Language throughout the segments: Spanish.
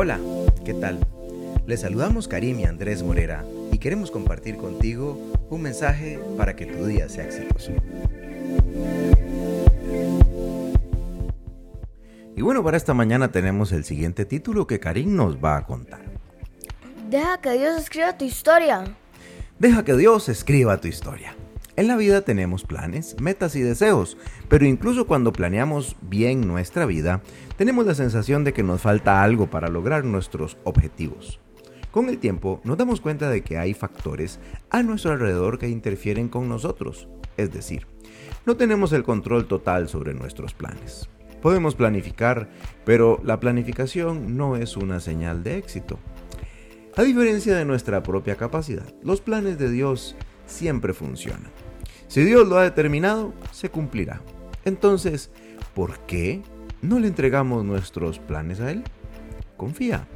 Hola, ¿qué tal? Les saludamos Karim y Andrés Morera y queremos compartir contigo un mensaje para que tu día sea exitoso. Y bueno, para esta mañana tenemos el siguiente título que Karim nos va a contar. Deja que Dios escriba tu historia. Deja que Dios escriba tu historia. En la vida tenemos planes, metas y deseos, pero incluso cuando planeamos bien nuestra vida, tenemos la sensación de que nos falta algo para lograr nuestros objetivos. Con el tiempo nos damos cuenta de que hay factores a nuestro alrededor que interfieren con nosotros, es decir, no tenemos el control total sobre nuestros planes. Podemos planificar, pero la planificación no es una señal de éxito. A diferencia de nuestra propia capacidad, los planes de Dios siempre funcionan. Si Dios lo ha determinado, se cumplirá. Entonces, ¿por qué no le entregamos nuestros planes a Él? Confía.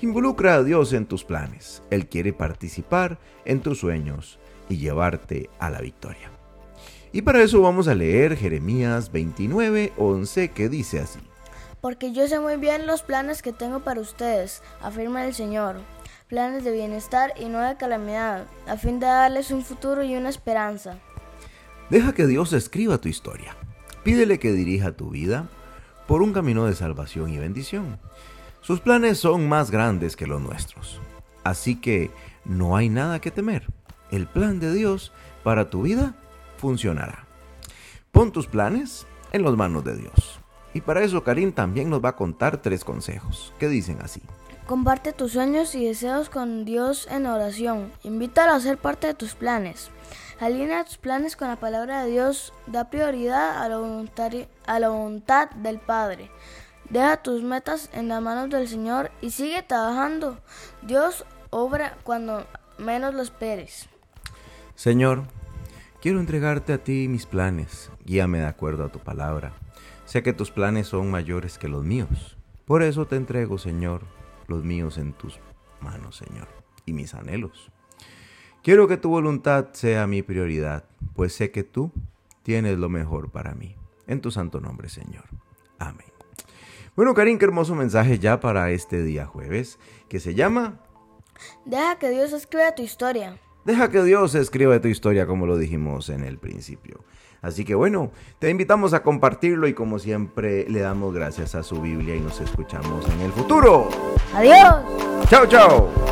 Involucra a Dios en tus planes. Él quiere participar en tus sueños y llevarte a la victoria. Y para eso vamos a leer Jeremías 29, 11, que dice así. Porque yo sé muy bien los planes que tengo para ustedes, afirma el Señor. Planes de bienestar y no de calamidad, a fin de darles un futuro y una esperanza. Deja que Dios escriba tu historia. Pídele que dirija tu vida por un camino de salvación y bendición. Sus planes son más grandes que los nuestros. Así que no hay nada que temer. El plan de Dios para tu vida funcionará. Pon tus planes en las manos de Dios. Y para eso Karim también nos va a contar tres consejos que dicen así. Comparte tus sueños y deseos con Dios en oración. Invítalo a ser parte de tus planes. Alinea tus planes con la palabra de Dios. Da prioridad a la, voluntad, a la voluntad del Padre. Deja tus metas en las manos del Señor y sigue trabajando. Dios obra cuando menos lo esperes. Señor, quiero entregarte a ti mis planes. Guíame de acuerdo a tu palabra. Sé que tus planes son mayores que los míos. Por eso te entrego, Señor, los míos en tus manos, Señor, y mis anhelos. Quiero que tu voluntad sea mi prioridad, pues sé que tú tienes lo mejor para mí. En tu santo nombre, Señor. Amén. Bueno, Karin, qué hermoso mensaje ya para este día jueves, que se llama... Deja que Dios escriba tu historia. Deja que Dios escriba tu historia, como lo dijimos en el principio. Así que bueno, te invitamos a compartirlo y como siempre le damos gracias a su Biblia y nos escuchamos en el futuro. Adiós. Chao, chao.